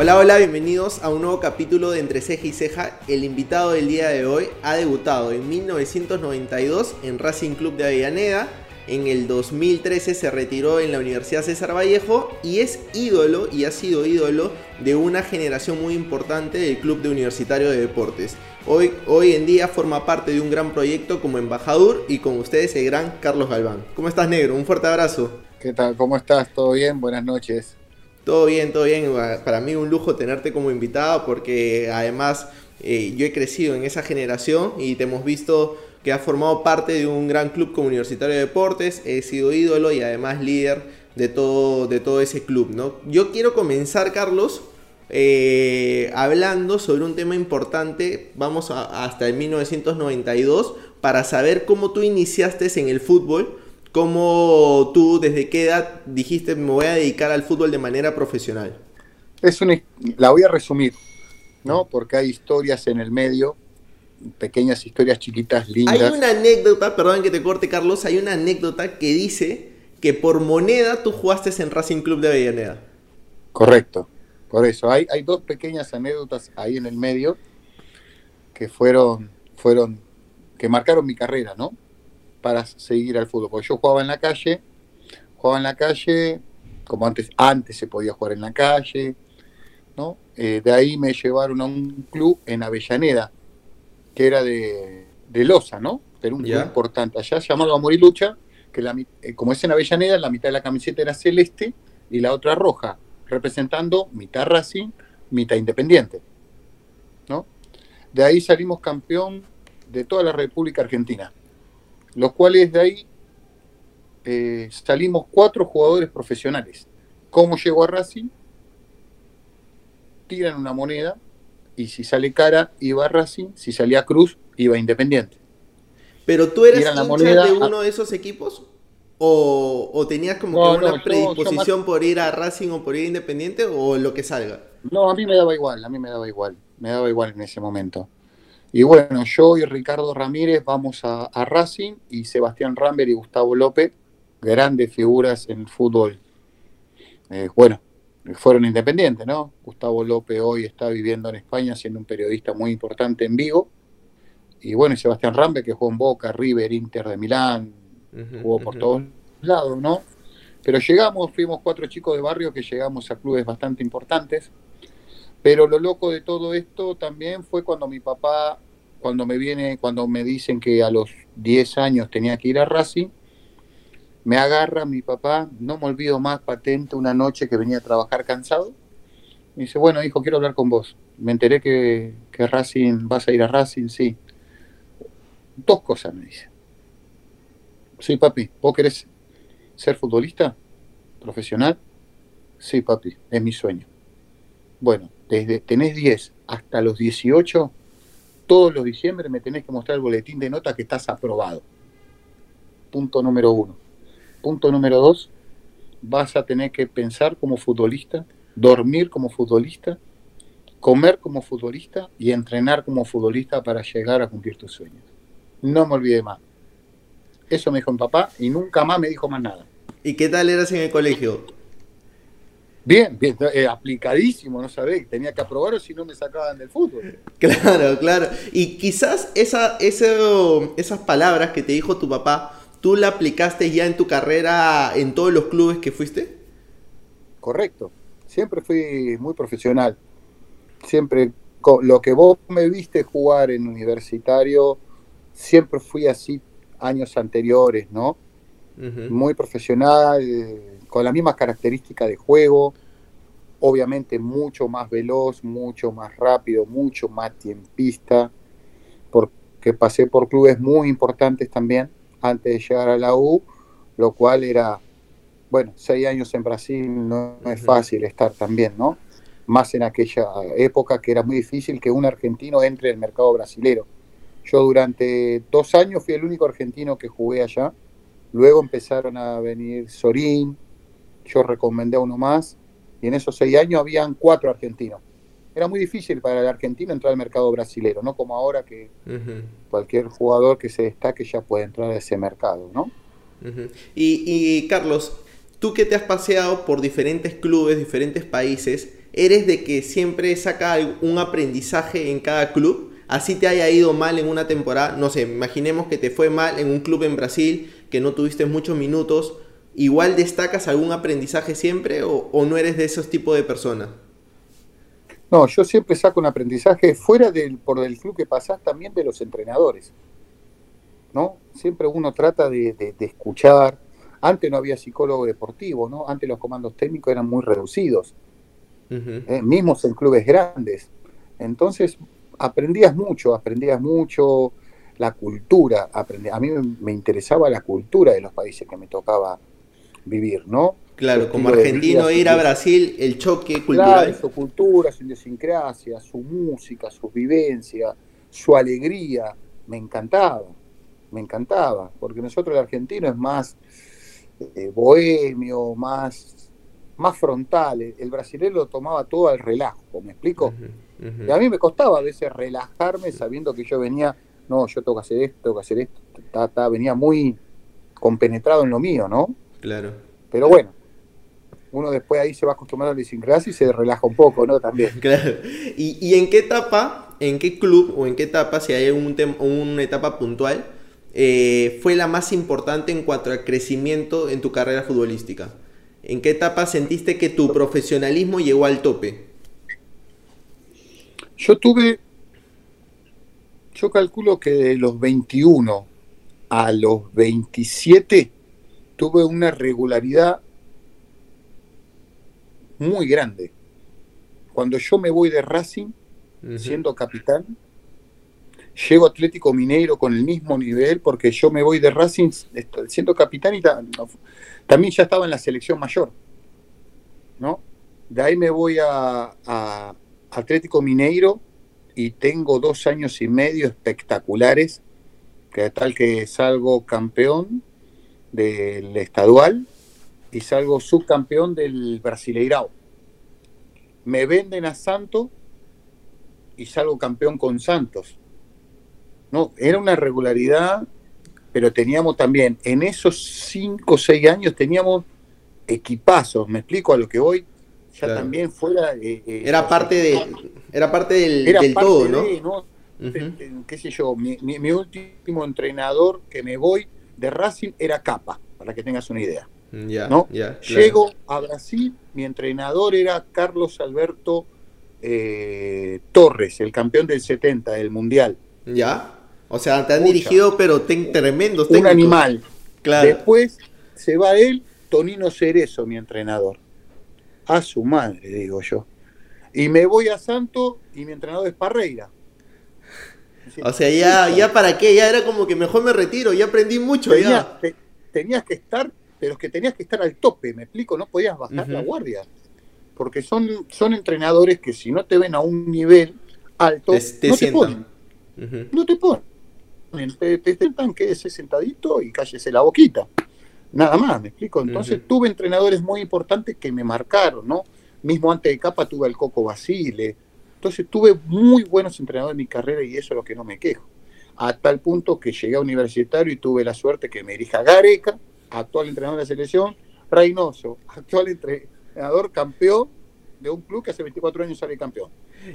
Hola, hola, bienvenidos a un nuevo capítulo de Entre Ceja y Ceja. El invitado del día de hoy ha debutado en 1992 en Racing Club de Avellaneda. En el 2013 se retiró en la Universidad César Vallejo y es ídolo y ha sido ídolo de una generación muy importante del Club de Universitario de Deportes. Hoy, hoy en día forma parte de un gran proyecto como embajador y con ustedes el gran Carlos Galván. ¿Cómo estás, negro? Un fuerte abrazo. ¿Qué tal? ¿Cómo estás? ¿Todo bien? Buenas noches. Todo bien, todo bien. Para mí un lujo tenerte como invitado porque además eh, yo he crecido en esa generación y te hemos visto que has formado parte de un gran club como Universitario de Deportes, he sido ídolo y además líder de todo, de todo ese club. ¿no? Yo quiero comenzar, Carlos, eh, hablando sobre un tema importante, vamos hasta el 1992, para saber cómo tú iniciaste en el fútbol ¿Cómo tú, desde qué edad dijiste me voy a dedicar al fútbol de manera profesional? Es una, la voy a resumir, ¿no? Porque hay historias en el medio, pequeñas historias chiquitas, lindas. Hay una anécdota, perdón que te corte Carlos, hay una anécdota que dice que por moneda tú jugaste en Racing Club de Avellaneda. Correcto, por eso. Hay, hay dos pequeñas anécdotas ahí en el medio que fueron, fueron, que marcaron mi carrera, ¿no? Para seguir al fútbol. Porque yo jugaba en la calle, jugaba en la calle, como antes, antes se podía jugar en la calle, ¿no? Eh, de ahí me llevaron a un club en Avellaneda, que era de, de Loza, ¿no? Pero un club importante allá, llamado Morilucha, que la, eh, como es en Avellaneda, la mitad de la camiseta era celeste y la otra roja, representando mitad Racing, mitad Independiente, ¿no? De ahí salimos campeón de toda la República Argentina los cuales de ahí eh, salimos cuatro jugadores profesionales. ¿Cómo llegó a Racing? Tiran una moneda y si sale cara iba a Racing, si salía Cruz iba a Independiente. ¿Pero tú eres hincha de uno de esos equipos? ¿O, tenías como que una predisposición por ir a Racing o por ir a Independiente o lo que salga? No, a mí me daba igual, a mí me daba igual, me daba igual en ese momento. Y bueno, yo y Ricardo Ramírez vamos a, Racing y Sebastián Rambert y Gustavo López, grandes figuras en el fútbol. Eh, bueno, fueron independientes, ¿no? Gustavo López hoy está viviendo en España siendo un periodista muy importante en Vigo. Y bueno, y Sebastián Rambert que jugó en Boca, River, Inter de Milán, jugó por todos lados, ¿no? Pero llegamos, fuimos cuatro chicos de barrio que llegamos a clubes bastante importantes. Pero lo loco de todo esto también fue cuando mi papá, cuando me viene, cuando me dicen que a los 10 años tenía que ir a Racing, me agarra mi papá, no me olvido más patente, una noche que venía a trabajar cansado. Me dice, bueno, hijo, quiero hablar con vos. Me enteré que, que Racing, vas a ir a Racing, sí. Dos cosas me dice. Sí, papi, ¿vos querés ser futbolista profesional? Sí, papi, es mi sueño. Bueno, desde tenés 10 hasta los 18, todos los diciembre me tenés que mostrar el boletín de nota que estás aprobado. Punto número uno. Punto número dos, vas a tener que pensar como futbolista, dormir como futbolista, comer como futbolista y entrenar como futbolista para llegar a cumplir tus sueños. No me olvide más. Eso me dijo mi papá y nunca más me dijo más nada. ¿Y qué tal eras en el colegio? Bien, bien, eh, aplicadísimo, no sabés, tenía que aprobar si no me sacaban del fútbol. Claro, claro. Y quizás esa, esas palabras que te dijo tu papá, ¿tú la aplicaste ya en tu carrera en todos los clubes que fuiste? Correcto, siempre fui muy profesional. Siempre, lo que vos me viste jugar en universitario, siempre fui así años anteriores, ¿no? Muy profesional con las mismas características de juego, obviamente mucho más veloz, mucho más rápido, mucho más tiempista, porque pasé por clubes muy importantes también antes de llegar a la U, lo cual era, bueno, seis años en Brasil no, es fácil estar también, ¿no? Más en aquella época que era muy difícil que un argentino entre en el mercado brasilero. Yo durante dos años fui el único argentino que jugué allá. Luego empezaron a venir Sorín, yo recomendé a uno más, y en esos seis años habían cuatro argentinos. Era muy difícil para el argentino entrar al mercado brasilero, no como ahora que cualquier jugador que se destaque ya puede entrar a ese mercado, ¿no? y, Carlos, tú que te has paseado por diferentes clubes, diferentes países, ¿eres de que siempre saca un aprendizaje en cada club? Así te haya ido mal en una temporada, no sé, imaginemos que te fue mal en un club en Brasil, que no tuviste muchos minutos, ¿igual destacas algún aprendizaje siempre o, no eres de esos tipos de personas? No, yo siempre saco un aprendizaje fuera del, por el club que pasás también de los entrenadores. ¿No? Siempre uno trata de, escuchar. Antes no había psicólogo deportivo, ¿no? Antes los comandos técnicos eran muy reducidos, eh, mismos en clubes grandes. Entonces aprendías mucho, aprendías mucho la cultura. Aprendí, a mí me interesaba la cultura de los países que me tocaba vivir, ¿no? Claro, como argentino ir a Brasil, el choque cultural. Claro, su cultura, su idiosincrasia, su música, su vivencia, su alegría, me encantaba, me encantaba, porque nosotros el argentino es más eh, bohemio, más, más frontal, el brasileño lo tomaba todo al relajo, ¿me explico? Y a mí me costaba a veces relajarme sabiendo que yo venía, no, yo tengo que hacer esto, tengo que hacer esto, venía muy compenetrado en lo mío, ¿no? Claro. Pero bueno, uno después ahí se va acostumbrando a la idiosincrasia y se relaja un poco, ¿no? También. Claro. ¿Y, en qué etapa, en qué club o en qué etapa, si hay un una etapa puntual, eh, fue la más importante en cuanto al crecimiento en tu carrera futbolística? ¿En qué etapa sentiste que tu profesionalismo llegó al tope? Yo tuve, yo calculo que de los 21 a los 27 tuve una regularidad muy grande. Cuando yo me voy de Racing, siendo capitán, llego a Atlético Mineiro con el mismo nivel, porque yo me voy de Racing siendo capitán y también ya estaba en la selección mayor. ¿no? De ahí me voy a, a Atlético Mineiro y tengo dos años y medio espectaculares, que tal que salgo campeón del estadual y salgo subcampeón del Brasileirao. Me venden a Santos y salgo campeón con Santos. No, era una regularidad, pero teníamos también, en esos cinco o seis años teníamos equipazos, me explico a lo que voy, ya también fuera... Eh, eh, era, parte de, era parte del, todo, ¿no? ¿Qué sé yo? Mi, mi, último entrenador que me voy de Racing era Capa, para que tengas una idea. ¿no? Llego a Brasil, mi entrenador era Carlos Alberto eh, Torres, el campeón del 70 del Mundial. Ya. O sea, te han dirigido, pero ten, tremendos Un animal. Claro. Después se va él, Tonino Cerezo, mi entrenador. A su madre, digo yo. Y me voy a Santo y mi entrenador es Parreira. O sea, ya, ya para qué, ya era como que mejor me retiro, ya aprendí mucho. ya. tenías que estar pero es que tenías que estar al tope, me explico, no podías bajar la guardia. Porque son, son entrenadores que si no te ven a un nivel alto, no, te ponen, no te ponen. Te, te sientan, quédese sentadito y cállese la boquita. Nada más, me explico. Entonces tuve entrenadores muy importantes que me marcaron, ¿no? Mismo antes de capa tuve al Coco Basile. Entonces tuve muy buenos entrenadores en mi carrera y eso es lo que no me quejo. A tal punto que llegué a universitario y tuve la suerte que me dirija Gareca, actual entrenador de la selección, Reynoso, actual entrenador campeón de un club que hace 24 años sale campeón.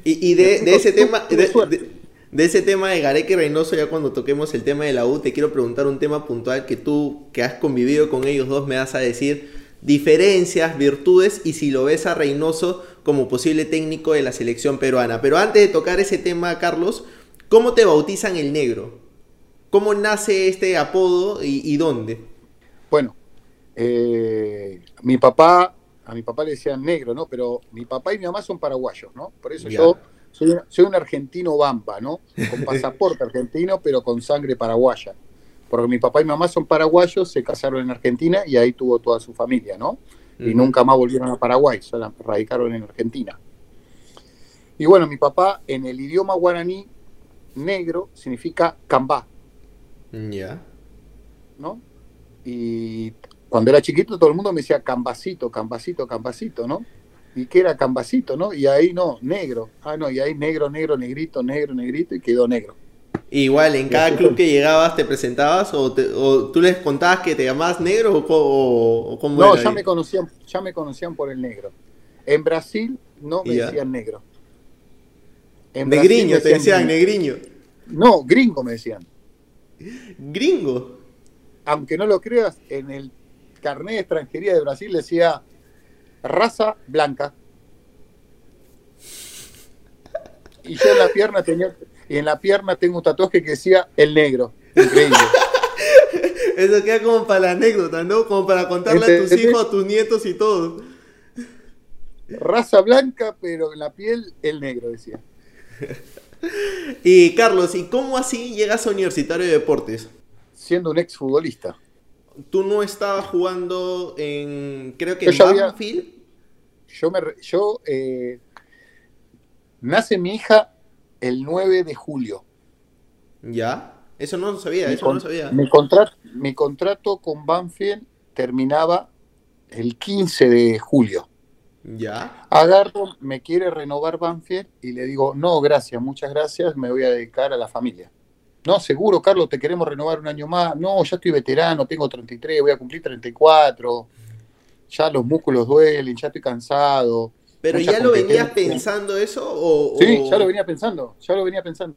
Y, de, ese tema, de, ese tema de Gareca y Reynoso, ya cuando toquemos el tema de la U, te quiero preguntar un tema puntual que tú, que has convivido con ellos dos, me vas a decir diferencias, virtudes y si lo ves a Reynoso como posible técnico de la selección peruana. Pero antes de tocar ese tema, Carlos, ¿cómo te bautizan el negro? ¿Cómo nace este apodo y dónde? Bueno, eh, mi papá, a mi papá le decían negro, ¿no? Pero mi papá y mi mamá son paraguayos, ¿no? Por eso yo soy, un argentino bamba, ¿no? Con pasaporte argentino, pero con sangre paraguaya. Porque mi papá y mamá son paraguayos, se casaron en Argentina y ahí tuvo toda su familia, ¿no? Y nunca más volvieron a Paraguay, solo radicaron en Argentina. Y bueno, mi papá en el idioma guaraní, negro significa cambá. Ya. ¿No? Y cuando era chiquito todo el mundo me decía cambacito, cambacito, cambacito, ¿no? ¿Y qué era cambacito, no? Y ahí no, negro. Ah, no, y ahí negro, negro, negrito, negro, negrito y quedó negro. Igual, en cada club que llegabas te presentabas o, tú les contabas que te llamabas negro o, No, ya me, conocían, ya me conocían por el negro. En Brasil no me decían negro. negriño, te decían negriño. No, gringo me decían. Gringo. Aunque no lo creas, en el carnet de extranjería de Brasil decía raza blanca. Y yo en la pierna tenía, y en la pierna tengo un tatuaje que decía el negro. Increíble. Eso queda como para la anécdota, ¿no? Como para contarle a tus hijos, a tus nietos y todo. Raza blanca, pero en la piel el negro, decía. y Carlos, ¿y cómo así llegas a Universitario de Deportes? Siendo un exfutbolista. Tú no estabas jugando en, creo que en Banfield. yo me, yo, eh, nace mi hija el 9 de julio. ¿Ya? Eso no lo sabía, eso no lo sabía. Mi contrato, mi contrato con Banfield terminaba el 15 de julio. Ya. Agarro, me quiere renovar Banfield y le digo, no, gracias, muchas gracias, me voy a dedicar a la familia. No, seguro, Carlos, te queremos renovar un año más. No, ya estoy veterano, tengo 33, voy a cumplir 34. Ya los músculos duelen, ya estoy cansado. ¿Pero ya lo venías pensando eso? O, sí, ya lo venía pensando, ya lo venía pensando.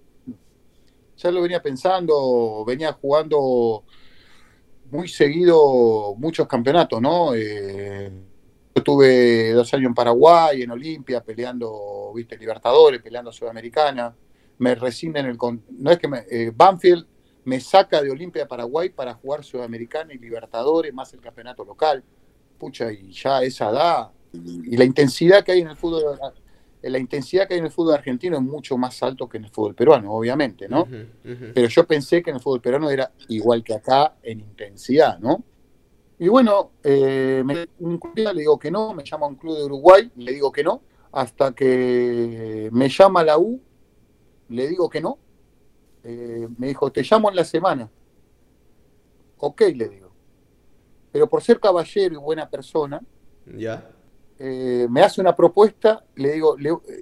Ya lo venía pensando, venía jugando muy seguido muchos campeonatos, ¿no? Eh, yo tuve dos años en Paraguay, en Olimpia, peleando, viste, Libertadores, peleando Sudamericana. Me rescinden el. No es que me. Eh, Banfield me saca de Olimpia de Paraguay para jugar Sudamericana y Libertadores, más el campeonato local. Pucha, y ya esa edad. Y, la intensidad que hay en el fútbol. La intensidad que hay en el fútbol argentino es mucho más alto que en el fútbol peruano, obviamente, ¿no? Pero yo pensé que en el fútbol peruano era igual que acá en intensidad, ¿no? Y bueno, eh, un día le digo que no, me llama un club de Uruguay, le digo que no, hasta que me llama la U, le digo que no. Eh, me dijo, te llamo en la semana. Ok, le digo. Pero por ser caballero y buena persona, ya. Eh, me hace una propuesta, le digo,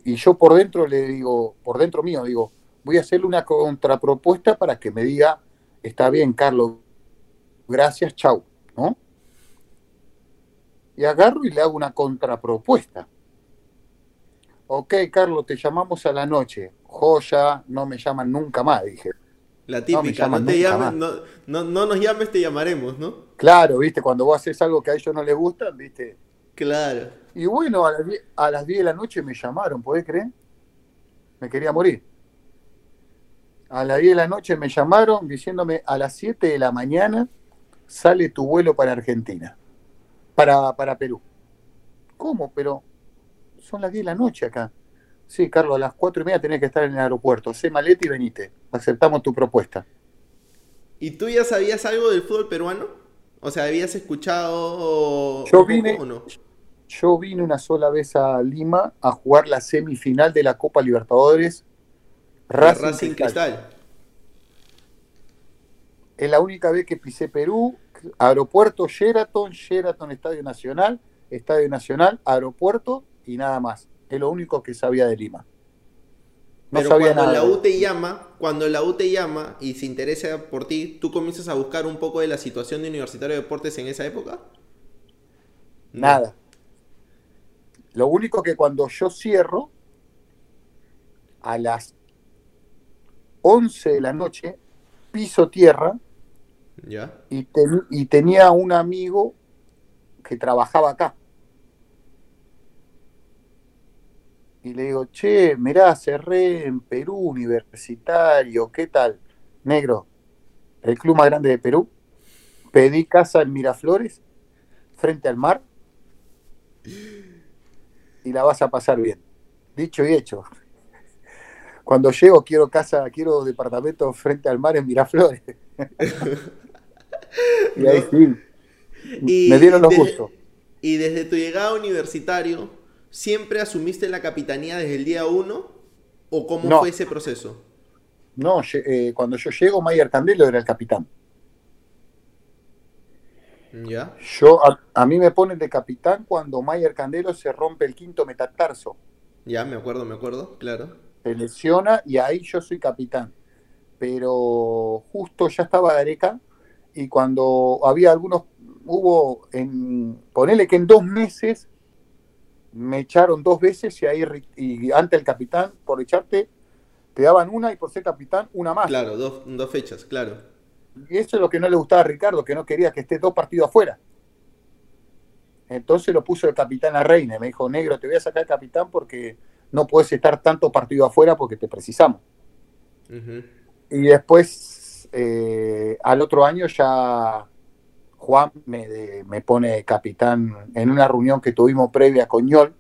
y yo por dentro le digo, por dentro mío, digo, voy a hacerle una contrapropuesta para que me diga, está bien, Carlos, gracias, chau, ¿no? y agarro y le hago una contrapropuesta. Ok, Carlos, te llamamos a la noche. Joya, no me llaman nunca más, dije. La típica, no, te no, nos llames, te llamaremos, ¿no? Claro, viste, cuando vos haces algo que a ellos no les gusta, viste. Claro. Y bueno, a las, 10, a las 10 de la noche me llamaron, ¿podés creer? Me quería morir. A las 10 de la noche me llamaron diciéndome a las 7 de la mañana sale tu vuelo para Argentina para, para Perú. ¿Cómo? Pero son las 10 de la noche acá. Sí, Carlos, a las 4 y media tenés que estar en el aeropuerto. Sé maleta y venite. Aceptamos tu propuesta. ¿Y tú ya sabías algo del fútbol peruano? O sea, ¿habías escuchado yo vine, o no? Yo vine una sola vez a Lima a jugar la semifinal de la Copa Libertadores. Racing, Cristal. Es la única vez que pisé Perú aeropuerto Sheraton, Sheraton Estadio Nacional, Estadio Nacional, aeropuerto y nada más. Es lo único que sabía de Lima. No Pero sabía cuando la U te llama, cuando la U te llama y se interesa por ti, ¿tú comienzas a buscar un poco de la situación de Universitario de Deportes en esa época? Nada. Lo único que cuando yo cierro, a las 11 de la noche, piso tierra, y, y tenía un amigo que trabajaba acá. Y le digo, che, mirá, cerré en Perú, universitario, ¿qué tal? Negro, el club más grande de Perú. Pedí casa en Miraflores, frente al mar, y la vas a pasar bien. Dicho y hecho. Cuando llego quiero casa, quiero departamento frente al mar en Miraflores. y ahí sí. me dieron los gustos. Y desde tu llegada universitario, ¿siempre asumiste la capitanía desde el día uno? ¿O cómo fue ese proceso? No, eh, cuando yo llego, Mayer Candelo era el capitán. ¿Ya? Yo, a, mí me ponen de capitán cuando Mayer Candelo se rompe el quinto metatarso. Ya, me acuerdo, me acuerdo, claro. Se lesiona y ahí yo soy capitán. Pero justo ya estaba Gareca y cuando había algunos, hubo en, ponele que en dos meses me echaron dos veces y ahí y ante el capitán, por echarte, te daban una y por ser capitán, una más. Claro, dos, dos fechas, claro. Y eso es lo que no le gustaba a Ricardo, que no quería que esté dos partidos afuera. Entonces lo puso el capitán a Reina. Me dijo, negro, te voy a sacar el capitán porque no puedes estar tanto partido afuera porque te precisamos. Y después, eh, al otro año ya Juan me, me, pone capitán en una reunión que tuvimos previa con Ñol.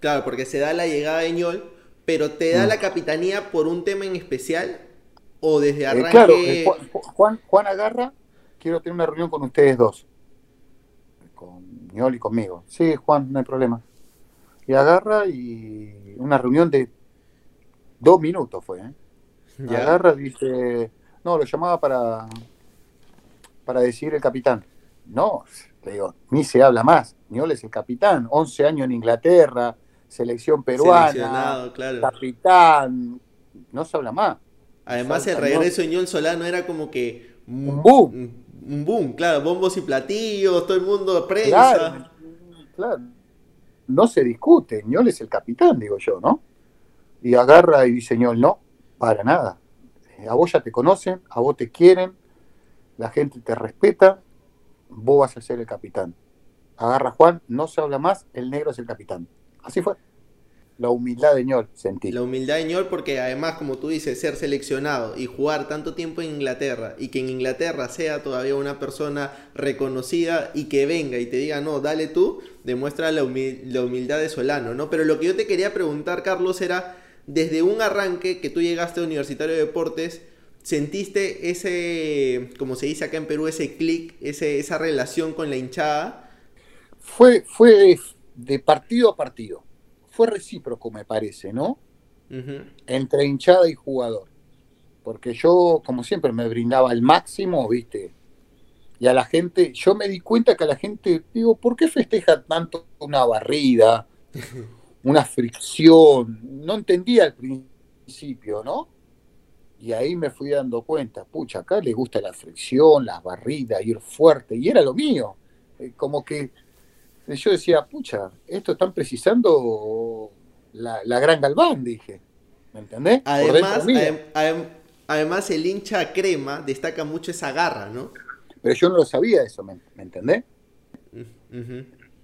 Claro, porque se da la llegada de Ñol, pero te da mm. la capitanía por un tema en especial o desde eh, arranque. claro, eh, Juan, Juan agarra, quiero tener una reunión con ustedes dos con Ñol y conmigo. Sí, Juan, no hay problema. Y agarra y una reunión de dos minutos fue. ¿eh? Y agarra y dice, no, lo llamaba para, para decir el capitán. No, le digo, ni se habla más. Ñol es el capitán, 11 años en Inglaterra, selección peruana, capitán, no se habla más. Además, el regreso de Ñol Solano era como que un boom un boom, claro, bombos y platillos, todo el mundo prensa. Claro, No se discute, Ñol es el capitán, digo yo, ¿no? Y agarra y dice Ñol, no, para nada. A vos ya te conocen, a vos te quieren, la gente te respeta, vos vas a ser el capitán. Agarra Juan, no se habla más, el negro es el capitán. Así fue la humildad de Ñol, sentí. La humildad de Ñol porque además, como tú dices, ser seleccionado y jugar tanto tiempo en Inglaterra y que en Inglaterra sea todavía una persona reconocida y que venga y te diga, no, dale tú, demuestra la, humildad de Solano, ¿no? Pero lo que yo te quería preguntar, Carlos, era, desde un arranque que tú llegaste a Universitario de Deportes, ¿sentiste ese, como se dice acá en Perú, ese clic, esa relación con la hinchada? Fue, fue de partido a partido fue recíproco, me parece, ¿no? Entre hinchada y jugador. Porque yo, como siempre, me brindaba el máximo, ¿viste? Y a la gente, yo me di cuenta que a la gente, digo, ¿por qué festeja tanto una barrida, una fricción? No entendía al principio, ¿no? Y ahí me fui dando cuenta, pucha, acá le gusta la fricción, las barridas, ir fuerte, y era lo mío. Eh, como que yo decía, pucha, esto están precisando la, gran Galván, dije. ¿Me entendés? Además, además, el hincha crema destaca mucho esa garra, ¿no? Pero yo no lo sabía eso, ¿me, entendés?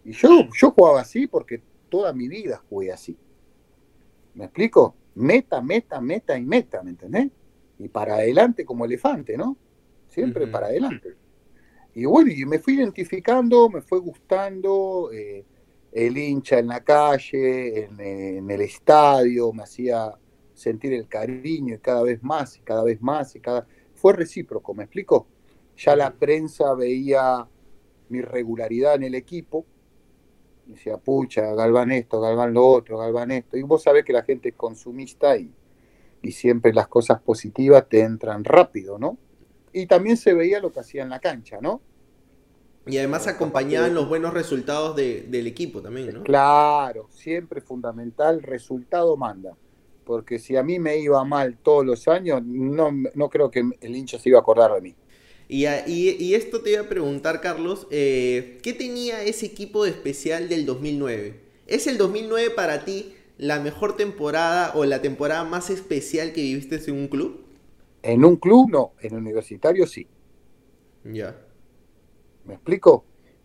Y yo, yo jugaba así porque toda mi vida jugué así. ¿Me explico? Meta, meta, meta y meta, ¿me entendés? Y para adelante como elefante, ¿no? Siempre para adelante. Y bueno, y me fui identificando, me fue gustando eh, el hincha en la calle, en, el estadio, me hacía sentir el cariño y cada vez más y cada vez más y cada fue recíproco, ¿me explico? Ya la prensa veía mi regularidad en el equipo, decía, pucha, Galván esto, Galván lo otro, Galván esto, y vos sabés que la gente es consumista y, y siempre las cosas positivas te entran rápido, ¿no? Y también se veía lo que hacía en la cancha, ¿no? Y además acompañaban los buenos resultados del equipo también, ¿no? Claro, siempre fundamental, resultado manda. Porque si a mí me iba mal todos los años, no, no creo que el hincha se iba a acordar de mí. Y, y, esto te iba a preguntar, Carlos, eh, ¿qué tenía ese equipo de especial del 2009? ¿Es el 2009 para ti la mejor temporada o la temporada más especial que viviste en un club? En un club no, en universitario sí. Ya. ¿Me explico?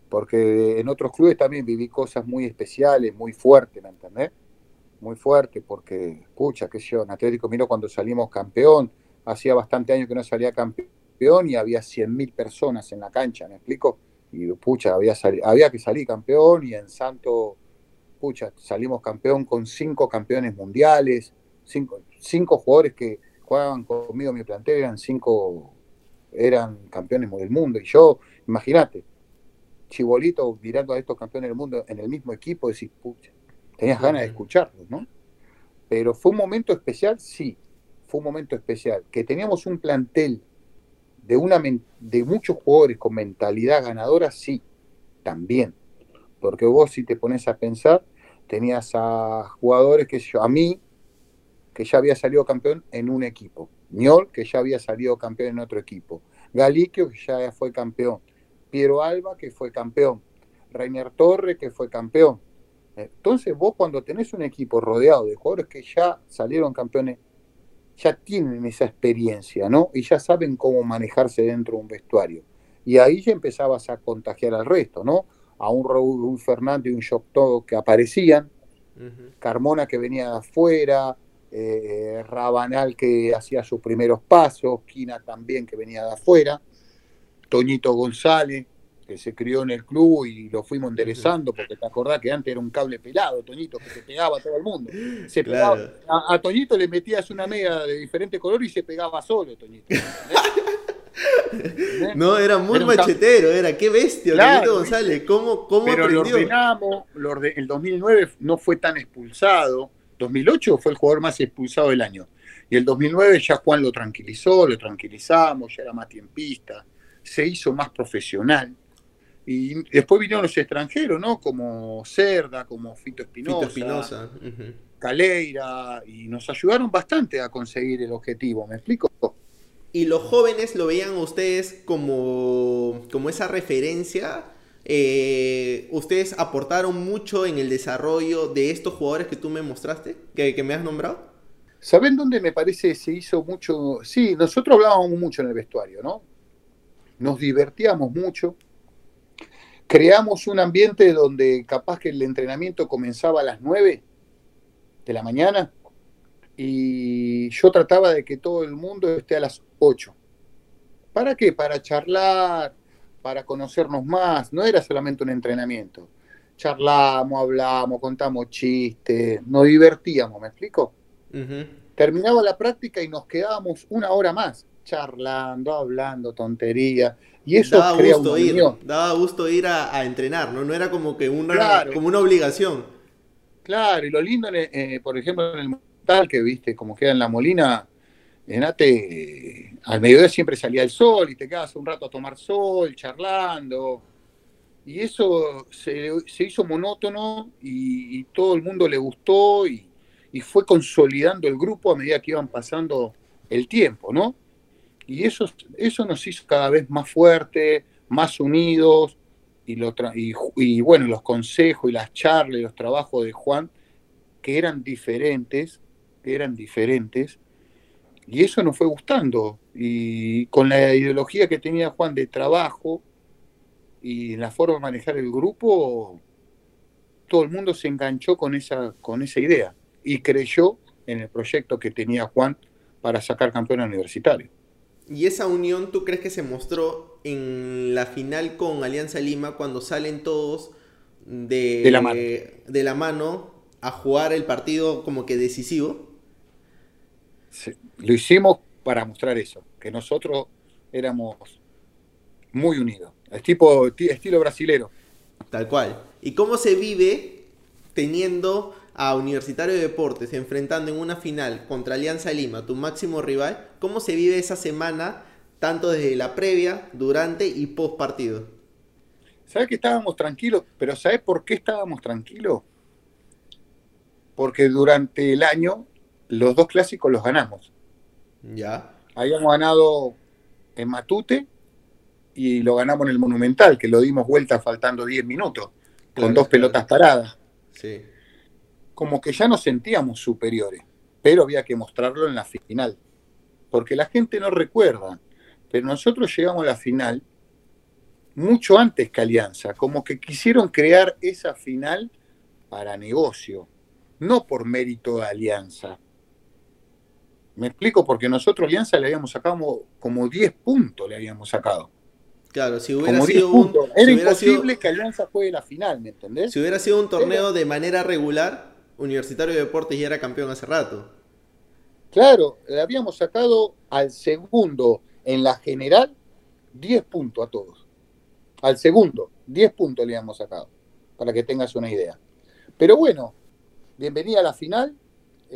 Porque en otros clubes también viví cosas muy especiales, muy fuertes, ¿me entendés? Muy fuerte, porque, escucha, qué sé yo, en Atlético Miro cuando salimos campeón, hacía bastante años que no salía campeón y había 100.000 personas en la cancha, ¿me explico? Y pucha, había, había que salir campeón y en Santo, pucha, salimos campeón con cinco campeones mundiales, cinco, cinco jugadores que, jugaban conmigo mi plantel, eran cinco, eran campeones del mundo. Y yo, imagínate, chibolito mirando a estos campeones del mundo en el mismo equipo, decís, pucha, tenías ganas de escucharlos, ¿no? Pero fue un momento especial, sí, fue un momento especial. Que teníamos un plantel de, una, de muchos jugadores con mentalidad ganadora, sí, también. Porque vos si te pones a pensar, tenías a jugadores que yo, a mí, que ya había salido campeón en un equipo. Ñol, que ya había salido campeón en otro equipo. Galiquio, que ya fue campeón. Piero Alba, que fue campeón. Reiner Torre, que fue campeón. Entonces vos cuando tenés un equipo rodeado de jugadores que ya salieron campeones, ya tienen esa experiencia, ¿no? Y ya saben cómo manejarse dentro de un vestuario. Y ahí ya empezabas a contagiar al resto, ¿no? A un Raúl, un Fernando y un Shopto que aparecían, Carmona que venía de afuera, eh, Rabanal que hacía sus primeros pasos, Quina también que venía de afuera, Toñito González que se crió en el club y lo fuimos enderezando, porque te acordás que antes era un cable pelado, Toñito, que se pegaba a todo el mundo. Se a, Toñito le metías una media de diferente color y se pegaba solo, Toñito. no, era muy machetero, era qué bestia, Toñito González, ¿cómo, cómo pero lo ordenamos, el 2009 no fue tan expulsado, 2008 fue el jugador más expulsado del año, y el 2009 ya Juan lo tranquilizó, lo tranquilizamos, ya era más tiempista, se hizo más profesional, y después vinieron los extranjeros, ¿no? Como Cerda, como Fito Espinosa, Caleira, y nos ayudaron bastante a conseguir el objetivo, ¿me explico? Y los jóvenes lo veían ustedes como, como esa referencia. Eh, ustedes aportaron mucho en el desarrollo de estos jugadores que tú me mostraste, que, que me has nombrado. ¿Saben dónde me parece se hizo mucho? Sí, nosotros hablábamos mucho en el vestuario, ¿no? Nos divertíamos mucho creamos un ambiente donde capaz que el entrenamiento comenzaba a las 9 de la mañana y yo trataba de que todo el mundo esté a las 8. ¿Para qué? Para charlar, para conocernos más. No era solamente un entrenamiento. Charlamos, hablamos, contamos chistes, nos divertíamos, ¿me explico? Terminaba la práctica y nos quedábamos una hora más charlando, hablando, tontería. Y eso daba gusto ir, Daba gusto ir a, entrenar, ¿no? No era como que una, como una obligación. Claro, y lo lindo, eh, por ejemplo, en el tal que viste, como queda en la Molina, en Ate, al mediodía siempre salía el sol y te quedas un rato a tomar sol, charlando. Y eso se, hizo monótono y, todo el mundo le gustó y, y fue consolidando el grupo a medida que iban pasando el tiempo, ¿no? Y eso, eso nos hizo cada vez más fuertes, más unidos, y, lo y, bueno, los consejos y las charlas y los trabajos de Juan, que eran diferentes, que eran diferentes, y eso nos fue gustando. Y con la ideología que tenía Juan de trabajo y la forma de manejar el grupo, todo el mundo se enganchó con esa, con esa idea y creyó en el proyecto que tenía Juan para sacar campeón universitario. ¿Y esa unión tú crees que se mostró en la final con Alianza Lima cuando salen todos de, de, la, mano. a jugar el partido como que decisivo? Lo hicimos para mostrar eso, que nosotros éramos muy unidos, es tipo, estilo brasilero. Tal cual. ¿Y cómo se vive teniendo a Universitario de Deportes enfrentando en una final contra Alianza Lima, tu máximo rival, ¿cómo se vive esa semana, tanto desde la previa, durante y post partido? ¿Sabes que estábamos tranquilos? Pero ¿sabes por qué estábamos tranquilos? Porque durante el año los dos clásicos los ganamos. Ya. Habíamos ganado en Matute y lo ganamos en el Monumental, que lo dimos vuelta faltando 10 minutos, con dos pelotas paradas. Sí como que ya nos sentíamos superiores, pero había que mostrarlo en la final, porque la gente no recuerda, pero nosotros llegamos a la final mucho antes que Alianza, como que quisieron crear esa final para negocio, no por mérito de Alianza. Me explico, porque nosotros Alianza le habíamos sacado como, 10 puntos, le habíamos sacado. Claro, si hubiera sido un, Era imposible que Alianza juegue la final, ¿me entendés? Si hubiera sido un torneo de manera regular, Universitario de Deportes ya era campeón hace rato. Claro, le habíamos sacado al segundo en la general 10 puntos a todos. Al segundo, 10 puntos le habíamos sacado, para que tengas una idea. Pero bueno, bienvenida a la final.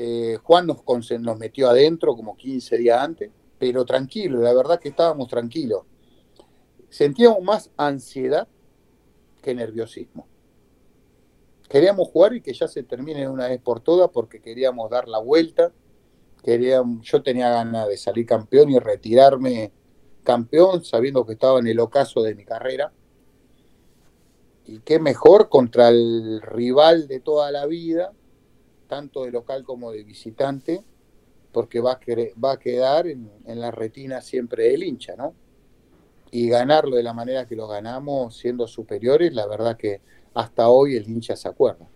Eh, Juan nos, nos metió adentro como 15 días antes, pero tranquilo, la verdad que estábamos tranquilos. Sentíamos más ansiedad que nerviosismo queríamos jugar y que ya se termine una vez por todas porque queríamos dar la vuelta. Queríamos, yo tenía ganas de salir campeón y retirarme campeón, sabiendo que estaba en el ocaso de mi carrera. y qué mejor contra el rival de toda la vida, tanto de local como de visitante, porque va a, va a quedar en, en, la retina siempre del hincha, ¿no? Y ganarlo de la manera que lo ganamos, siendo superiores, la verdad que hasta hoy el hincha se acuerda.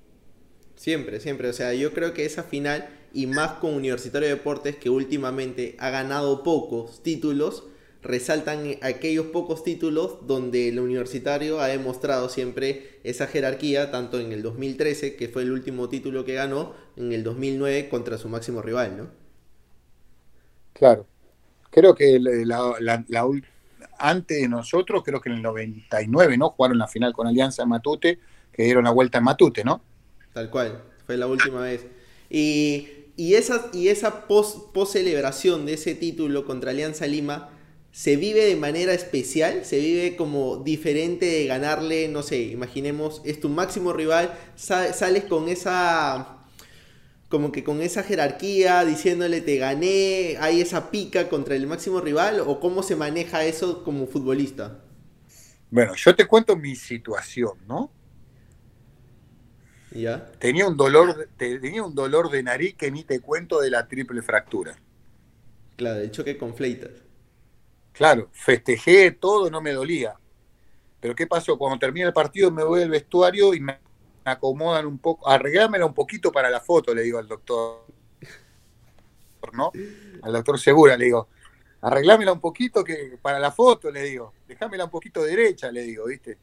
Siempre, siempre. O sea, yo creo que esa final, y más con Universitario de Deportes, que últimamente ha ganado pocos títulos, resaltan aquellos pocos títulos donde el universitario ha demostrado siempre esa jerarquía, tanto en el 2013, que fue el último título que ganó, en el 2009 contra su máximo rival, ¿no? Claro. Creo que la, antes de nosotros, creo que en el 99, ¿no? Jugaron la final con Alianza Matute, que dieron la vuelta en Matute, ¿no? Tal cual, fue la última vez. Y, y esa, y esa post, post celebración de ese título contra Alianza Lima se vive de manera especial, se vive como diferente de ganarle, no sé, imaginemos, es tu máximo rival, sales con esa como que con esa jerarquía, diciéndole te gané, hay esa pica contra el máximo rival, o cómo se maneja eso como futbolista? Bueno, yo te cuento mi situación, ¿no? ¿Ya? Tenía un dolor, tenía un dolor de nariz que ni te cuento de la triple fractura. Claro, el choque con fleitas. Claro, festejé todo, no me dolía. Pero ¿qué pasó? Cuando termina el partido me voy al vestuario y me acomodan un poco, arreglámela un poquito para la foto, le digo al doctor, ¿no? Al doctor Segura le digo, arreglámela un poquito que para la foto, le digo, déjamela un poquito derecha, le digo, ¿viste?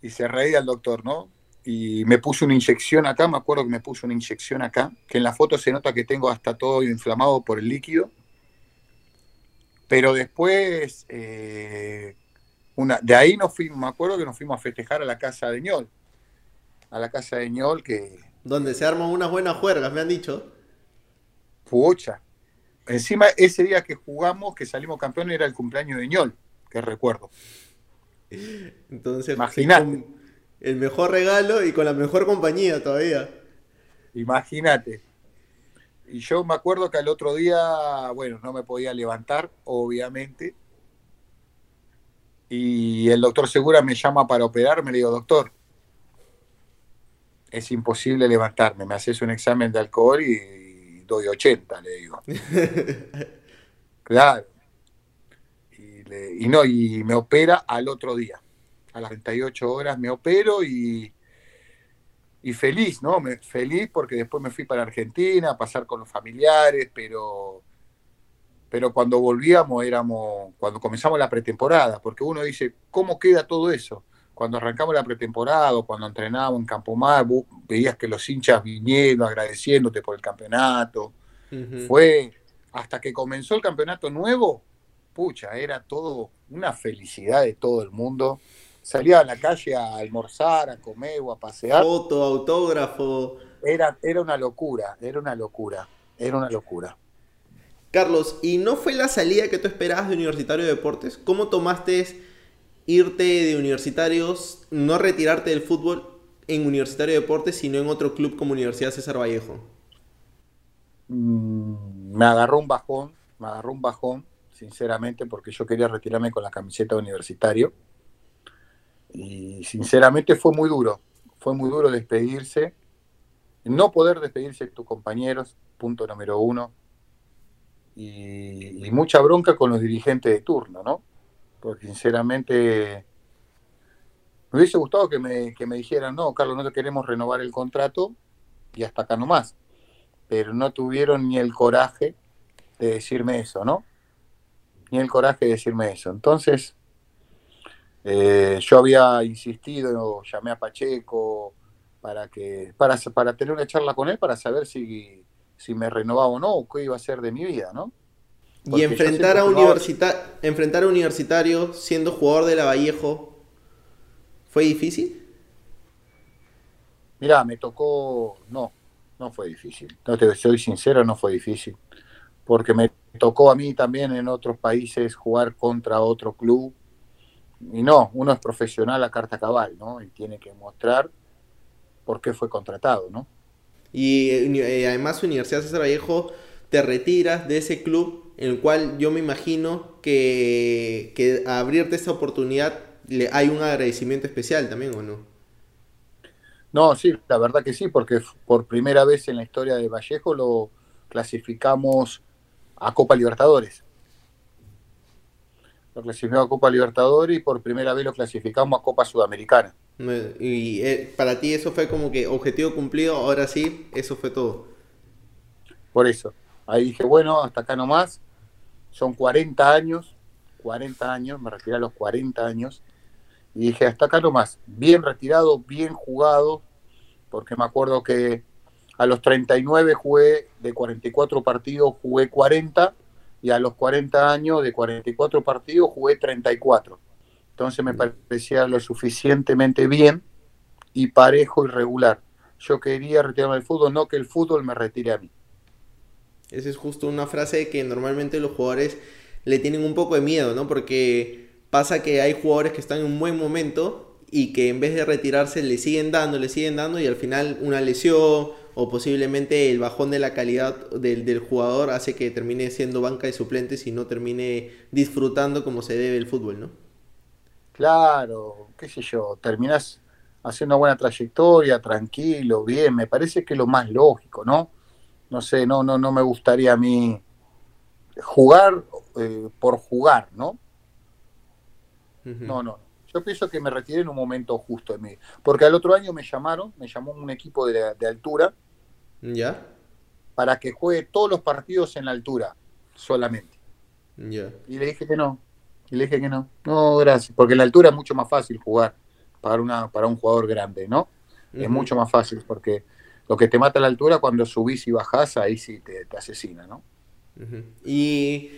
Y se reía el doctor, ¿no? Y me puso una inyección acá, me acuerdo que me puso una inyección acá, que en la foto se nota que tengo hasta todo inflamado por el líquido pero después, eh, una, de ahí nos fuimos, me acuerdo que nos fuimos a festejar a la casa de Ñol. A la casa de Ñol que... Donde se arman unas buenas juergas, me han dicho. Pucha. Encima, ese día que jugamos, que salimos campeones, era el cumpleaños de Ñol, que recuerdo. Entonces, imagínate. El mejor regalo y con la mejor compañía todavía. Imagínate. Y yo me acuerdo que al otro día, bueno, no me podía levantar, obviamente. Y el doctor Segura me llama para operarme. Le digo, doctor, es imposible levantarme. Me haces un examen de alcohol y doy 80, le digo. claro. Y, y, no, y me opera al otro día. A las 38 horas me opero y y feliz, ¿no? Me, feliz porque después me fui para Argentina a pasar con los familiares, pero, pero cuando volvíamos éramos, cuando comenzamos la pretemporada, porque uno dice, ¿cómo queda todo eso? Cuando arrancamos la pretemporada, cuando entrenábamos en Campo Mar, veías que los hinchas vinieron agradeciéndote por el campeonato. Fue hasta que comenzó el campeonato nuevo, pucha, era todo una felicidad de todo el mundo salía a la calle a almorzar, a comer o a pasear. Foto, autógrafo. Era, era una locura, era una locura, era una locura. Carlos, ¿y no fue la salida que tú esperabas de Universitario de Deportes? ¿Cómo tomaste irte de universitarios, no retirarte del fútbol en Universitario de Deportes, sino en otro club como Universidad César Vallejo? Mm, me agarró un bajón, me agarró un bajón, sinceramente, porque yo quería retirarme con la camiseta de universitario y sinceramente fue muy duro, fue muy duro despedirse, no poder despedirse de tus compañeros, punto número uno, y, mucha bronca con los dirigentes de turno, ¿no? Porque sinceramente me hubiese gustado que me, que me dijeran, no, Carlos, no te queremos renovar el contrato y hasta acá nomás, pero no tuvieron ni el coraje de decirme eso, ¿no? Ni el coraje de decirme eso. Entonces, eh, yo había insistido, llamé a Pacheco para que para, para tener una charla con él para saber si, si me renovaba o no, o qué iba a ser de mi vida, ¿no? y enfrentar a, universita enfrentar a Universitario siendo jugador de la Vallejo, ¿fue difícil? Mira, me tocó, no, no fue difícil. No te soy sincero, no fue difícil. Porque me tocó a mí también en otros países jugar contra otro club y no, uno es profesional a carta cabal, ¿no? Y tiene que mostrar por qué fue contratado, ¿no? Y eh, además Universidad César Vallejo te retiras de ese club en el cual yo me imagino que, que abrirte esa oportunidad le, hay un agradecimiento especial también, ¿o no? No, sí, la verdad que sí, porque por primera vez en la historia de Vallejo lo clasificamos a Copa Libertadores. Lo clasificamos a Copa Libertadores y por primera vez lo clasificamos a Copa Sudamericana. Y eh, para ti eso fue como que objetivo cumplido, ahora sí, eso fue todo. Por eso, ahí dije, bueno, hasta acá nomás, son 40 años, 40 años, me retiré a los 40 años, y dije, hasta acá nomás, bien retirado, bien jugado, porque me acuerdo que a los 39 jugué de 44 partidos, jugué 40, y a los 40 años de 44 partidos jugué 34. Entonces me parecía lo suficientemente bien y parejo y regular. Yo quería retirarme del fútbol, no que el fútbol me retire a mí. Esa es justo una frase que normalmente los jugadores le tienen un poco de miedo, ¿no? Porque pasa que hay jugadores que están en un buen momento y que en vez de retirarse le siguen dando, le siguen dando y al final una lesión o posiblemente el bajón de la calidad del, del jugador hace que termine siendo banca de suplentes y no termine disfrutando como se debe el fútbol, ¿no? Claro, qué sé yo, terminás haciendo una buena trayectoria, tranquilo, bien, me parece que es lo más lógico, ¿no? No sé, no, no, no me gustaría a mí jugar eh, por jugar, ¿no? No, no. Yo pienso que me retiré en un momento justo de mí. Porque al otro año me llamaron, me llamó un equipo de, de altura. ¿Ya? Para que juegue todos los partidos en la altura, solamente. Ya. Y le dije que no. Y le dije que no. No, gracias. Porque en la altura es mucho más fácil jugar para, una, para un jugador grande, ¿no? Es mucho más fácil porque lo que te mata a la altura cuando subís y bajás, ahí sí te, te asesina, ¿no? y,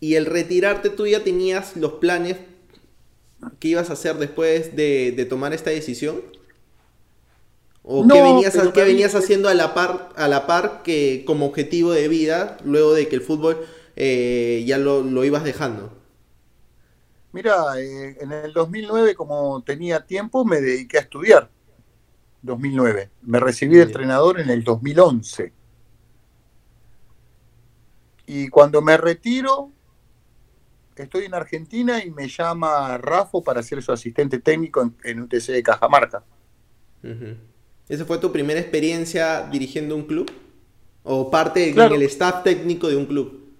y el retirarte, tú ya tenías los planes que ibas a hacer después de, tomar esta decisión? ¿O qué venías, qué venías haciendo a la par, a la par que como objetivo de vida luego de que el fútbol eh, ya lo, lo, ibas dejando? Mira, eh, en el 2009 como tenía tiempo me dediqué a estudiar. 2009. Me recibí de entrenador en el 2011. Y cuando me retiro, estoy en Argentina y me llama Rafo para ser su asistente técnico en, un UTC de Cajamarca. ¿Esa fue tu primera experiencia dirigiendo un club? ¿O parte del staff técnico de un club?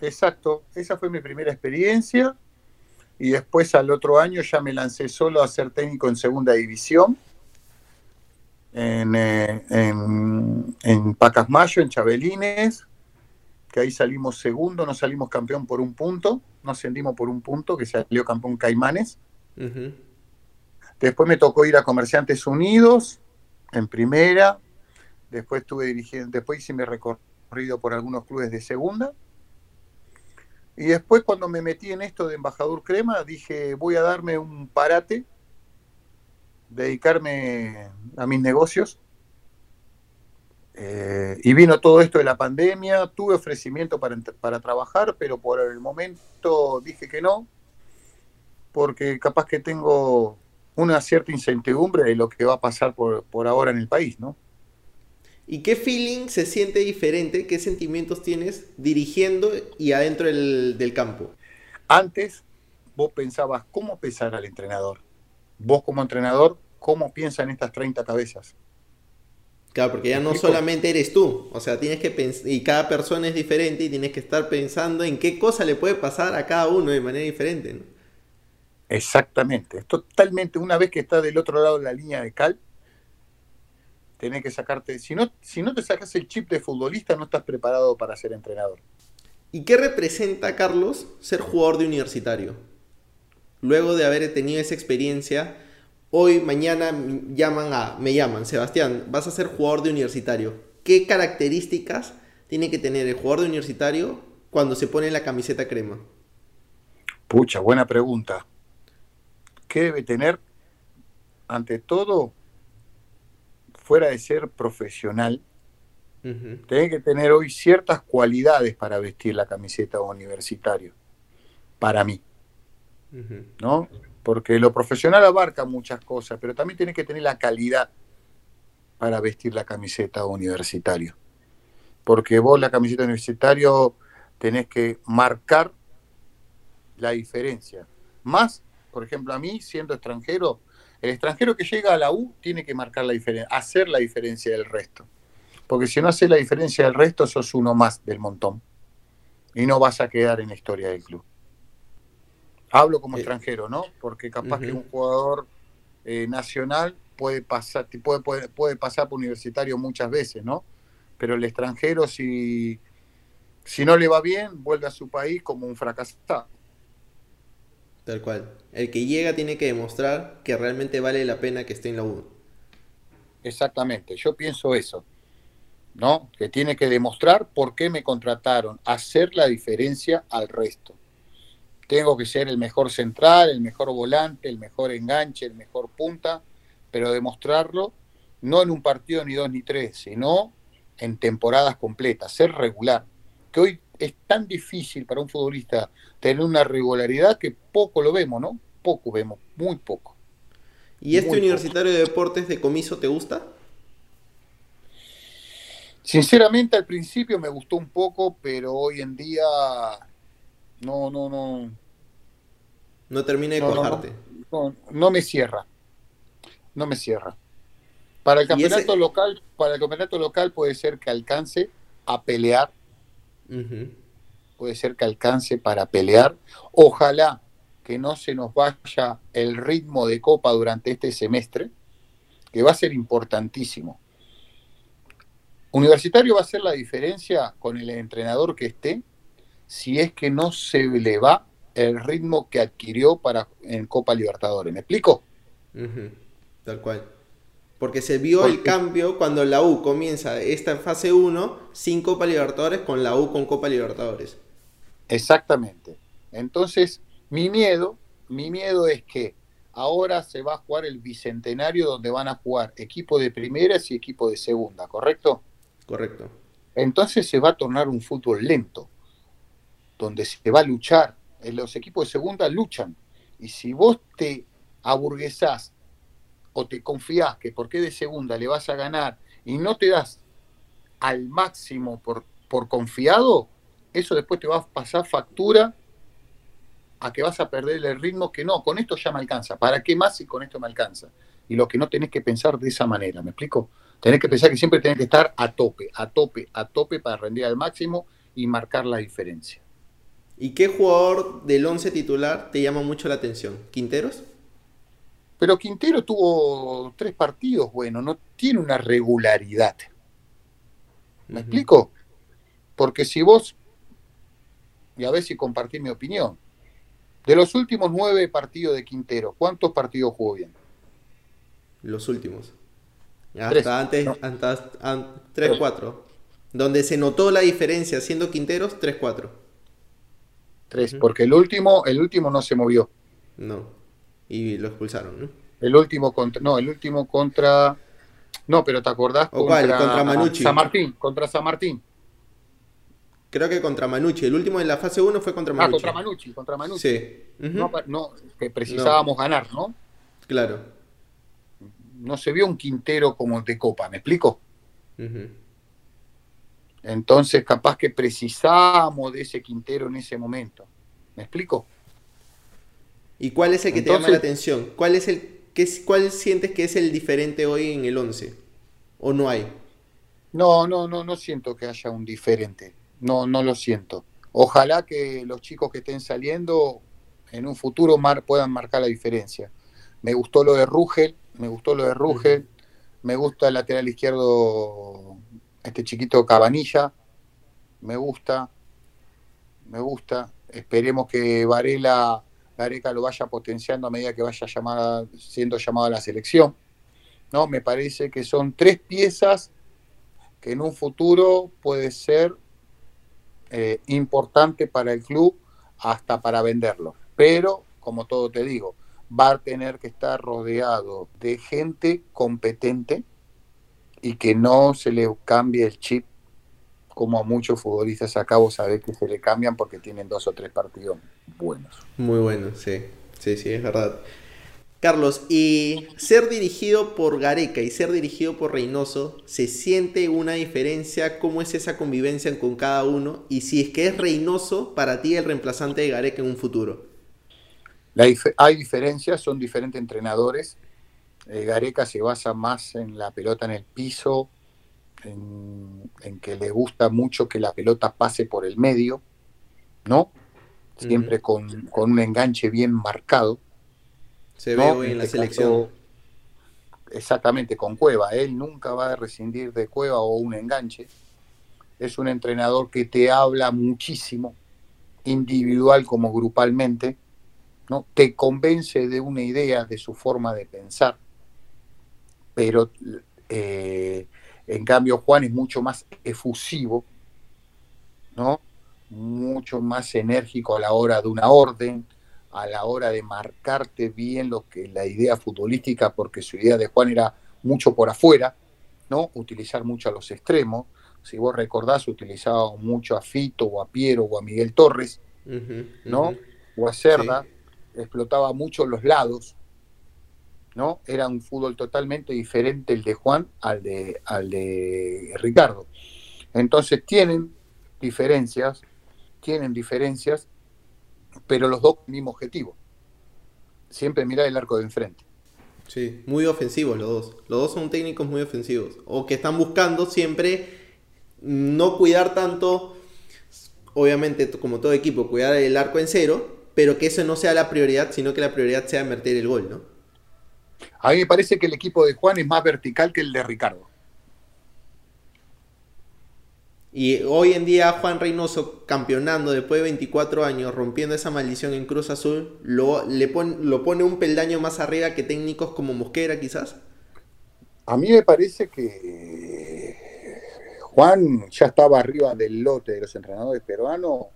Exacto, esa fue mi primera experiencia. Y después al otro año ya me lancé solo a ser técnico en segunda división. En, eh, en, en Pacasmayo, en Chabelines que ahí salimos segundo, no salimos campeón por un punto, no ascendimos por un punto, que salió campeón Caimanes. Después me tocó ir a Comerciantes Unidos en primera, después estuve dirigiendo, después hice mi recorrido por algunos clubes de segunda. Y después cuando me metí en esto de embajador crema, dije, voy a darme un parate, dedicarme a mis negocios eh, y vino todo esto de la pandemia, tuve ofrecimiento para, para trabajar, pero por el momento dije que no, porque capaz que tengo una cierta incertidumbre de lo que va a pasar por, por ahora en el país, ¿no? ¿Y qué feeling se siente diferente? ¿Qué sentimientos tienes dirigiendo y adentro del, del campo? Antes vos pensabas, ¿cómo pensar al entrenador? Vos como entrenador, ¿cómo piensan estas 30 cabezas? Claro, porque ya no solamente eres tú, o sea, tienes que pensar, y cada persona es diferente y tienes que estar pensando en qué cosa le puede pasar a cada uno de manera diferente. ¿no? Exactamente, es totalmente, una vez que estás del otro lado de la línea de cal, tenés que sacarte, si no, si no te sacas el chip de futbolista, no estás preparado para ser entrenador. ¿Y qué representa, Carlos, ser jugador de universitario? Luego de haber tenido esa experiencia, Hoy, mañana llaman a, me llaman, Sebastián, vas a ser jugador de universitario. ¿Qué características tiene que tener el jugador de universitario cuando se pone la camiseta crema? Pucha, buena pregunta. ¿Qué debe tener? Ante todo, fuera de ser profesional, tiene que tener hoy ciertas cualidades para vestir la camiseta universitario, para mí. ¿No? Porque lo profesional abarca muchas cosas, pero también tiene que tener la calidad para vestir la camiseta universitario. Porque vos la camiseta universitario tenés que marcar la diferencia. Más por ejemplo, a mí, siendo extranjero, el extranjero que llega a la U tiene que marcar la diferencia, hacer la diferencia del resto. Porque si no hace la diferencia del resto, sos uno más del montón. Y no vas a quedar en la historia del club. Hablo como extranjero, ¿no? Porque capaz que un jugador eh, nacional puede pasar, puede, puede, puede pasar por universitario muchas veces, ¿no? Pero el extranjero, si, si no le va bien, vuelve a su país como un fracasado. Tal cual. El que llega tiene que demostrar que realmente vale la pena que esté en la U. Exactamente, yo pienso eso, ¿no? Que tiene que demostrar por qué me contrataron, hacer la diferencia al resto. Tengo que ser el mejor central, el mejor volante, el mejor enganche, el mejor punta, pero demostrarlo no en un partido ni dos ni tres, sino en temporadas completas, ser regular. Que hoy es tan difícil para un futbolista tener una regularidad que poco lo vemos, ¿no? Poco vemos, muy poco. ¿Y este universitario de deportes de comiso te gusta? Sinceramente al principio me gustó un poco, pero hoy en día no, no, no. No termina de cojarte. No, me cierra. No me cierra. Para el campeonato local, para el campeonato local puede ser que alcance a pelear. Puede ser que alcance para pelear. Ojalá que no se nos vaya el ritmo de copa durante este semestre, que va a ser importantísimo. Universitario va a ser la diferencia con el entrenador que esté si es que no se le va el ritmo que adquirió para en Copa Libertadores. ¿Me explico? Tal cual. Porque se vio el cambio cuando la U comienza esta fase 1 sin Copa Libertadores con la U con Copa Libertadores. Exactamente. Entonces, mi miedo, mi miedo es que ahora se va a jugar el bicentenario donde van a jugar equipo de primeras y equipo de segunda, ¿correcto? Correcto. Entonces se va a tornar un fútbol lento donde se va a luchar. Los equipos de segunda luchan. Y si vos te aburguesás o te confías que porque de segunda le vas a ganar y no te das al máximo por, por confiado, eso después te va a pasar factura a que vas a perder el ritmo que no, con esto ya me alcanza. ¿Para qué más si con esto me alcanza? Y lo que no tenés que pensar de esa manera, ¿me explico? Tenés que pensar que siempre tenés que estar a tope, a tope, a tope para rendir al máximo y marcar la diferencia. ¿Y qué jugador del 11 titular te llama mucho la atención? ¿Quinteros? Pero Quintero tuvo tres partidos, bueno, no tiene una regularidad. ¿Me explico? Porque si vos, y a ver si compartí mi opinión, de los últimos nueve partidos de Quintero, ¿cuántos partidos jugó bien? Los últimos. Hasta antes, hasta, 3-4. Donde se notó la diferencia siendo Quinteros, 3-4. Tres, porque el último, el último no se movió. No. Y lo expulsaron, ¿no? El último contra. No, el último contra. No, pero ¿te acordás? ¿O contra, cuál? Contra Manucci. San Martín, contra San Martín. Creo que contra Manucci. El último de la fase 1 fue contra Manucci. Ah, contra Manucci, contra Manucci. Sí. no, no, que precisábamos ganar, ¿no? Claro. No se vio un Quintero como de Copa, ¿me explico? Entonces, capaz que precisábamos de ese Quintero en ese momento. ¿Me explico? ¿Y cuál es el que te llama la atención? ¿Cuál es el qué, cuál sientes que es el diferente hoy en el 11? ¿O no hay? No, no, no, no siento que haya un diferente. No, no lo siento. Ojalá que los chicos que estén saliendo en un futuro puedan marcar la diferencia. Me gustó lo de Rugel, me gustó lo de Rugel, me gusta el lateral izquierdo este chiquito Cabanilla, me gusta, me gusta. Esperemos que Varela, Gareca lo vaya potenciando a medida que vaya llamada, siendo llamado a la selección. ¿no? Me parece que son tres piezas que en un futuro puede ser eh, importante para el club hasta para venderlo. Pero, como todo te digo, va a tener que estar rodeado de gente competente, y que no se le cambie el chip como a muchos futbolistas acá vos sabés que se le cambian porque tienen dos o tres partidos buenos. Muy buenos, sí, sí, sí, es verdad. Carlos, y ser dirigido por Gareca y ser dirigido por Reynoso, ¿se siente una diferencia? ¿Cómo es esa convivencia con cada uno? Y si es que es Reynoso para ti el reemplazante de Gareca en un futuro. hay diferencias, son diferentes entrenadores. Eh, Gareca se basa más en la pelota en el piso, en, que le gusta mucho que la pelota pase por el medio, ¿no? Siempre con, un enganche bien marcado. Se ve hoy en, la este selección. exactamente, con Cueva. Él nunca va a rescindir de Cueva o un enganche. Es un entrenador que te habla muchísimo, individual como grupalmente ¿no? Te convence de una idea, de su forma de pensar, pero eh, en cambio Juan es mucho más efusivo, ¿no? Mucho más enérgico a la hora de una orden, a la hora de marcarte bien lo que la idea futbolística, porque su idea de Juan era mucho por afuera, ¿no? Utilizar mucho a los extremos. Si vos recordás, utilizaba mucho a Fito o a Piero o a Miguel Torres, ¿no? O a Cerda explotaba mucho los lados, ¿no? Era un fútbol totalmente diferente el de Juan al de, al de Ricardo. Entonces tienen diferencias, tienen diferencias, pero los dos mismo objetivo. Siempre mirar el arco de enfrente. Sí, muy ofensivos los dos. Los dos son técnicos muy ofensivos. O que están buscando siempre no cuidar tanto, obviamente como todo equipo, cuidar el arco en cero, pero que eso no sea la prioridad, sino que la prioridad sea meter el gol, ¿no? A mí me parece que el equipo de Juan es más vertical que el de Ricardo. Y hoy en día Juan Reynoso, campeonando después de 24 años, rompiendo esa maldición en Cruz Azul, lo, le lo pone un peldaño más arriba que técnicos como Mosquera quizás. A mí me parece que Juan ya estaba arriba del lote de los entrenadores peruanos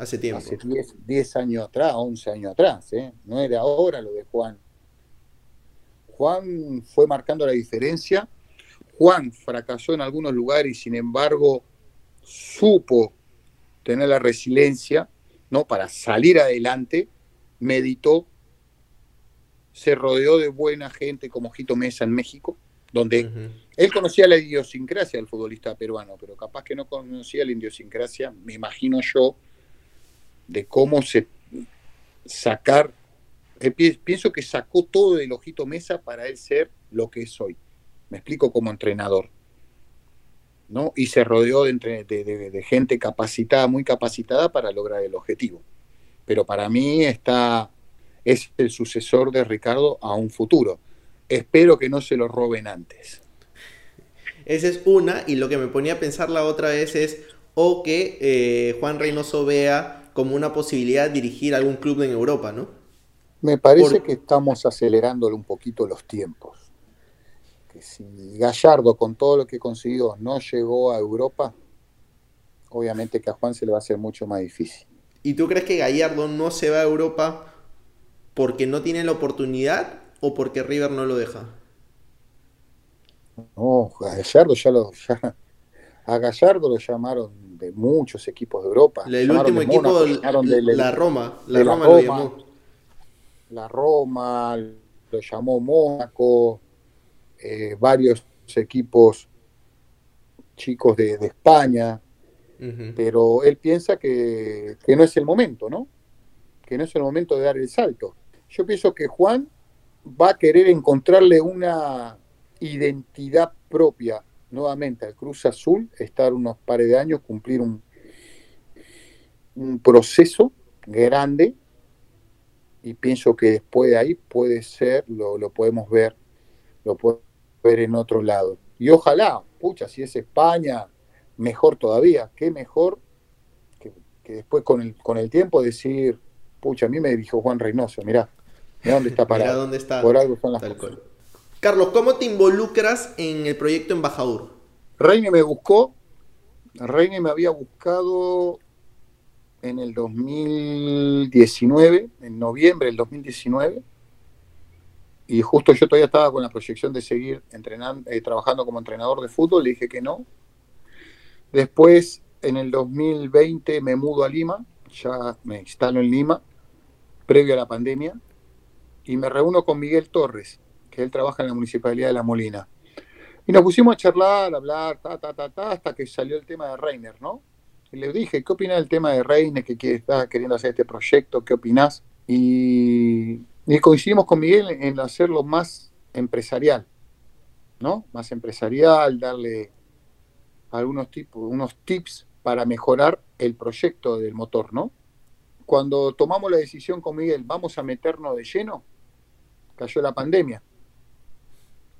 Hace tiempo. Hace 10, años atrás, 11 años atrás, ¿eh? No era ahora lo de Juan. Juan fue marcando la diferencia. Juan fracasó en algunos lugares y sin embargo supo tener la resiliencia, ¿no? Para salir adelante, meditó, se rodeó de buena gente como Jito Mesa en México, donde él conocía la idiosincrasia del futbolista peruano, pero capaz que no conocía la idiosincrasia, me imagino yo, de cómo se sacar, pienso que sacó todo del ojito mesa para él ser lo que es hoy. Me explico como entrenador. ¿no? Y se rodeó de, gente capacitada, muy capacitada para lograr el objetivo. Pero para mí está, es el sucesor de Ricardo a un futuro. Espero que no se lo roben antes. Esa es una, y lo que me ponía a pensar la otra vez es, o que eh, Juan Reynoso vea como una posibilidad dirigir algún club en Europa, ¿no? Me parece que estamos acelerándole un poquito los tiempos. Que si Gallardo, con todo lo que consiguió, no llegó a Europa, obviamente que a Juan se le va a hacer mucho más difícil. ¿Y tú crees que Gallardo no se va a Europa porque no tiene la oportunidad o porque River no lo deja? No, Gallardo ya lo. Ya, a Gallardo lo llamaron de muchos equipos de Europa. el último equipo, de, la Roma, la Roma, lo llamó. La Roma, lo llamó Mónaco, eh, varios equipos chicos de, España, pero él piensa que, que no es el momento, ¿no? Que no es el momento de dar el salto. Yo pienso que Juan va a querer encontrarle una identidad propia nuevamente al Cruz Azul, estar unos pares de años, cumplir un, un proceso grande y pienso que después de ahí puede ser, lo, podemos ver, lo podemos ver en otro lado. Y ojalá, pucha, si es España, mejor todavía, qué mejor que, después con el, con el tiempo decir, pucha, a mí me dijo Juan Reynoso, mirá, mirá dónde está parado. dónde está. Por algo son las Carlos, ¿cómo te involucras en el proyecto Embajador? Reine me buscó, Reine me había buscado en el 2019, en noviembre del 2019, y justo yo todavía estaba con la proyección de seguir entrenando, eh, trabajando como entrenador de fútbol, le dije que no. Después, en el 2020, me mudo a Lima, ya me instalo en Lima, previo a la pandemia, y me reúno con Miguel Torres, que él trabaja en la Municipalidad de La Molina. Y nos pusimos a charlar, a hablar, ta, ta, ta, ta, hasta que salió el tema de Reiner, ¿no? Y le dije, ¿qué opinas del tema de Reiner que está queriendo hacer este proyecto? ¿Qué opinás? Y, coincidimos con Miguel en hacerlo más empresarial, ¿no? Más empresarial, darle algunos tipos, unos tips para mejorar el proyecto del motor, ¿no? Cuando tomamos la decisión con Miguel, vamos a meternos de lleno, cayó la pandemia.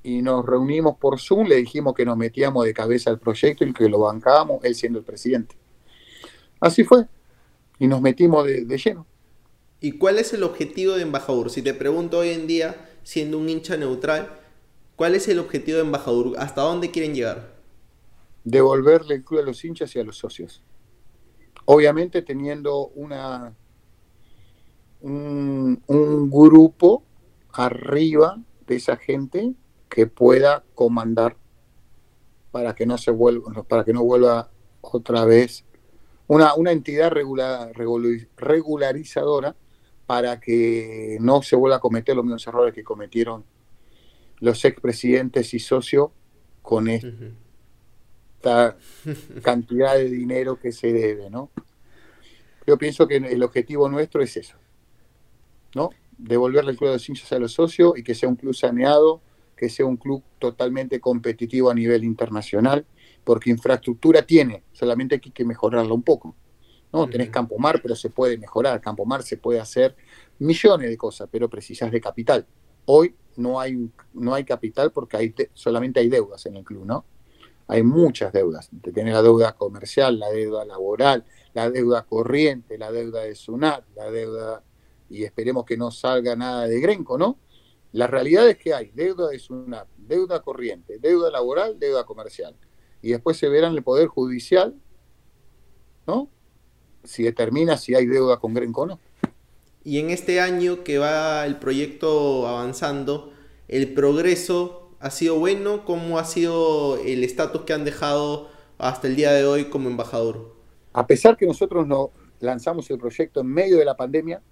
Y nos reunimos por Zoom, le dijimos que nos metíamos de cabeza al proyecto y que lo bancábamos, él siendo el presidente. Así fue. Y nos metimos de, lleno. ¿Y cuál es el objetivo de Embajador? Si te pregunto hoy en día, siendo un hincha neutral, ¿cuál es el objetivo de Embajador? ¿Hasta dónde quieren llegar? Devolverle el club a los hinchas y a los socios. Obviamente teniendo una, un, un grupo arriba de esa gente que pueda comandar para que no se vuelva, para que no vuelva otra vez una, una entidad regularizadora para que no se vuelva a cometer los mismos errores que cometieron los expresidentes y socios con esta cantidad de dinero que se debe, ¿no? Yo pienso que el objetivo nuestro es eso, ¿no? Devolverle el club de los hinchas a los socios y que sea un club saneado, que sea un club totalmente competitivo a nivel internacional, porque infraestructura tiene, solamente hay que mejorarla un poco. No, tenés Campo Mar, pero se puede mejorar. Campo Mar se puede hacer millones de cosas, pero precisas de capital. Hoy no hay, no hay capital porque hay solamente hay deudas en el club, ¿no? Hay muchas deudas. Tenés la deuda comercial, la deuda laboral, la deuda corriente, la deuda de SUNAT, la deuda, y esperemos que no salga nada de Grenco, ¿no? La realidad es que hay deuda de SUNAT, deuda corriente, deuda laboral, deuda comercial y después se verá en el Poder Judicial, ¿no? Si determina si hay deuda con Grenco o no. Y en este año que va el proyecto avanzando, ¿el progreso ha sido bueno? ¿Cómo ha sido el estatus que han dejado hasta el día de hoy como embajador? A pesar que nosotros no lanzamos el proyecto en medio de la pandemia,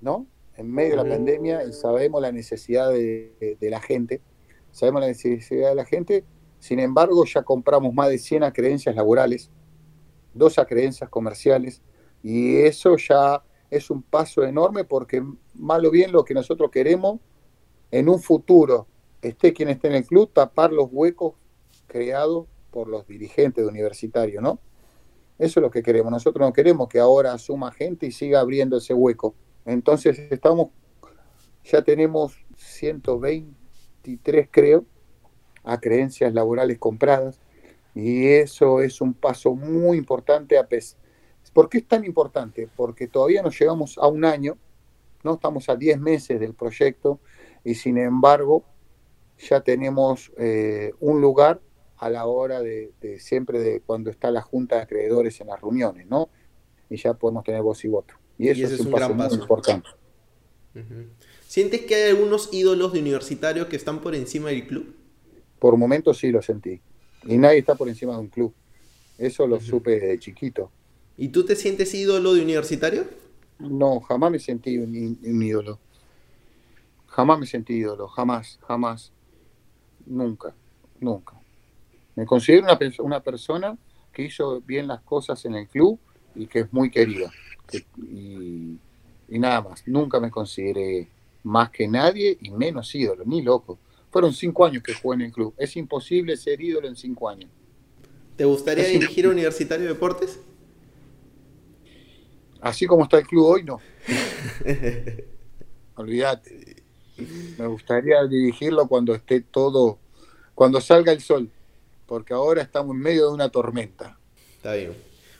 ¿no? En medio de la pandemia y sabemos la necesidad de la gente, sabemos la necesidad de la gente, sin embargo, ya compramos más de 100 creencias laborales, dos creencias comerciales, y eso ya es un paso enorme porque, malo bien, lo que nosotros queremos en un futuro, esté quien esté en el club, tapar los huecos creados por los dirigentes universitarios, ¿no? Eso es lo que queremos. Nosotros no queremos que ahora asuma gente y siga abriendo ese hueco. Entonces estamos, ya tenemos 123 creo, a creencias laborales compradas. Y eso es un paso muy importante. A ¿Por qué es tan importante? Porque todavía no llegamos a un año, no estamos a 10 meses del proyecto y sin embargo ya tenemos eh, un lugar a la hora de, siempre de cuando está la junta de acreedores en las reuniones, ¿no? Y ya podemos tener voz y voto. Y eso es, un, paso, muy importante. ¿Sientes que hay algunos ídolos de universitarios que están por encima del club? Por momentos sí lo sentí. Y nadie está por encima de un club. Eso lo supe de chiquito. ¿Y tú te sientes ídolo de universitario? No, jamás me sentí un, ídolo. Jamás me sentí ídolo, jamás, jamás. Nunca, nunca. Me considero una, una persona que hizo bien las cosas en el club y que es muy querida. y, y, nada más. Nunca me consideré más que nadie y menos ídolo, ni loco. Fueron cinco años que jugué en el club. Es imposible ser ídolo en cinco años. ¿Te gustaría dirigir Universitario de Deportes? Así como está el club hoy, no. Olvídate. Me gustaría dirigirlo cuando esté todo, cuando salga el sol, porque ahora estamos en medio de una tormenta. Está bien.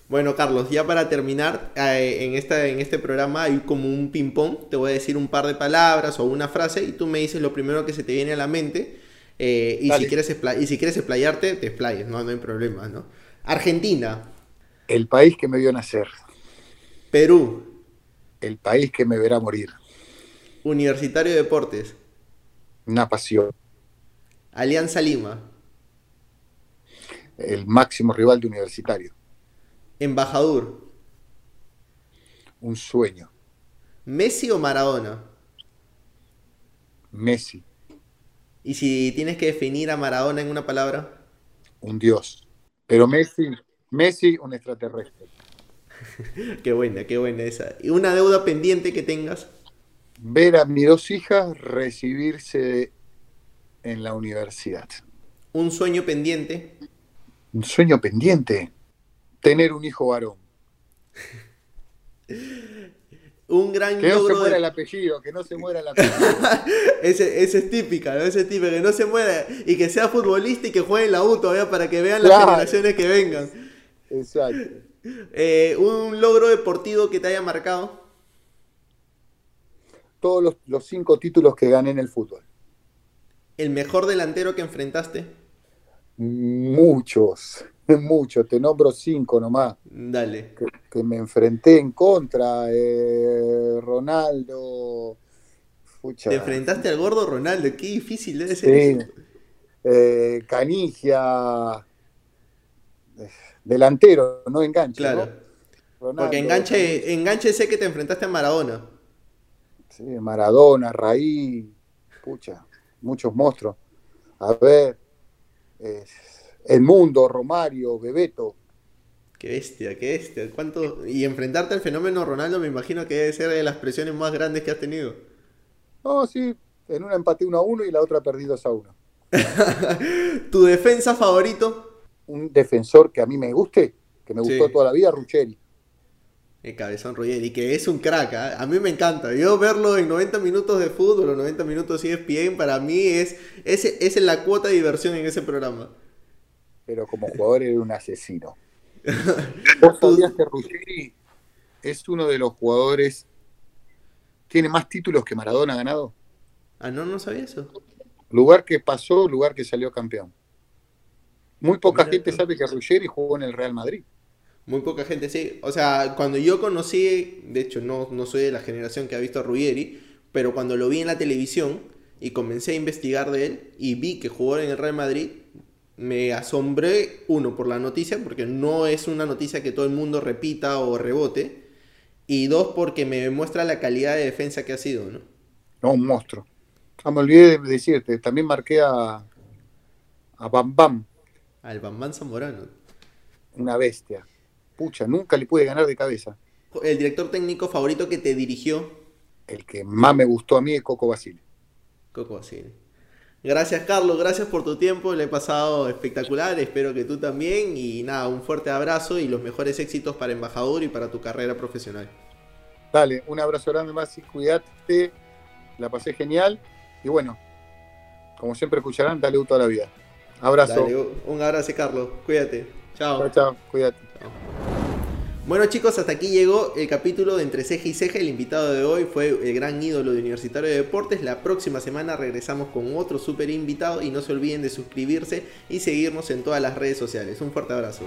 Bueno, Carlos, ya para terminar, eh, en, esta, en este programa hay como un ping-pong. Te voy a decir un par de palabras o una frase y tú me dices lo primero que se te viene a la mente. Eh, y, si quieres y si quieres explayarte, te explayes, ¿no? no hay problema, ¿no? Argentina. El país que me vio nacer. Perú. El país que me verá morir. Universitario de Deportes. Una pasión. Alianza Lima. El máximo rival de Universitario. Embajador. Un sueño. ¿Messi o Maradona? Messi. ¿Y si tienes que definir a Maradona en una palabra? Un dios. Pero Messi, Messi, un extraterrestre. qué buena, qué buena esa. ¿Y una deuda pendiente que tengas? Ver a mis dos hijas recibirse en la universidad. ¿Un sueño pendiente? Un sueño pendiente. Tener un hijo varón. un gran que no se muera el apellido, que no se muera el apellido. ese, ese, es típica, ¿no? Ese es típica, que no se muera y que sea futbolista y que juegue en la U todavía para que vean las generaciones que vengan. Exacto. Eh, un logro deportivo que te haya marcado. Todos los, los cinco títulos que gané en el fútbol. ¿El mejor delantero que enfrentaste? Muchos. mucho, te nombro cinco nomás. Dale. Que, me enfrenté en contra, eh, Ronaldo. Te enfrentaste al gordo Ronaldo, qué difícil debe ser sí. Eh, Canigia, delantero, no enganche. Claro. Porque enganche, enganche sé que te enfrentaste a Maradona. Sí, Maradona, Raí, pucha, muchos monstruos. A ver, el mundo, Romario, Bebeto. Qué bestia, qué bestia. ¿Cuánto... Y enfrentarte al fenómeno Ronaldo me imagino que debe ser de las presiones más grandes que has tenido. No, sí. En una empaté 1 a 1 y la otra perdí 2 a 1. ¿Tu defensa favorito? Un defensor que a mí me guste, que me gustó toda la vida, Rucheri. El cabezón Ruggeri, que es un crack, ¿eh? a mí me encanta. Yo verlo en 90 minutos de fútbol o 90 minutos ESPN, para mí es, es, es la cuota de diversión en ese programa pero como jugador era un asesino. ¿Vos sabías que Ruggeri es uno de los jugadores tiene más títulos que Maradona ha ganado? Ah, no, no sabía eso. Lugar que pasó, lugar que salió campeón. Muy poca gente sabe que Ruggeri jugó en el Real Madrid. Muy poca gente, sí. O sea, cuando yo conocí, de hecho no, no soy de la generación que ha visto a Ruggeri, pero cuando lo vi en la televisión y comencé a investigar de él y vi que jugó en el Real Madrid, me asombré, uno, por la noticia, porque no es una noticia que todo el mundo repita o rebote, y dos, porque me muestra la calidad de defensa que ha sido, ¿no? No, un monstruo. Ah, me olvidé de decirte, también marqué a, a Bam Bam. Al Bam Bam Zamorano. Una bestia. Pucha, nunca le pude ganar de cabeza. ¿El director técnico favorito que te dirigió? El que más me gustó a mí es Coco Basile. Coco Basile. Gracias Carlos, gracias por tu tiempo, le he pasado espectacular, espero que tú también y nada, un fuerte abrazo y los mejores éxitos para embajador y para tu carrera profesional. Dale, un abrazo grande más y cuídate, la pasé genial y bueno, como siempre escucharán, dale toda la vida. Abrazo. un abrazo Carlos, cuídate. Chao. Chao, chao, cuídate. Bueno chicos, hasta aquí llegó el capítulo de Entre Ceja y Ceja. El invitado de hoy fue el gran ídolo de Universitario de Deportes. La próxima semana regresamos con otro super invitado y no se olviden de suscribirse y seguirnos en todas las redes sociales. Un fuerte abrazo.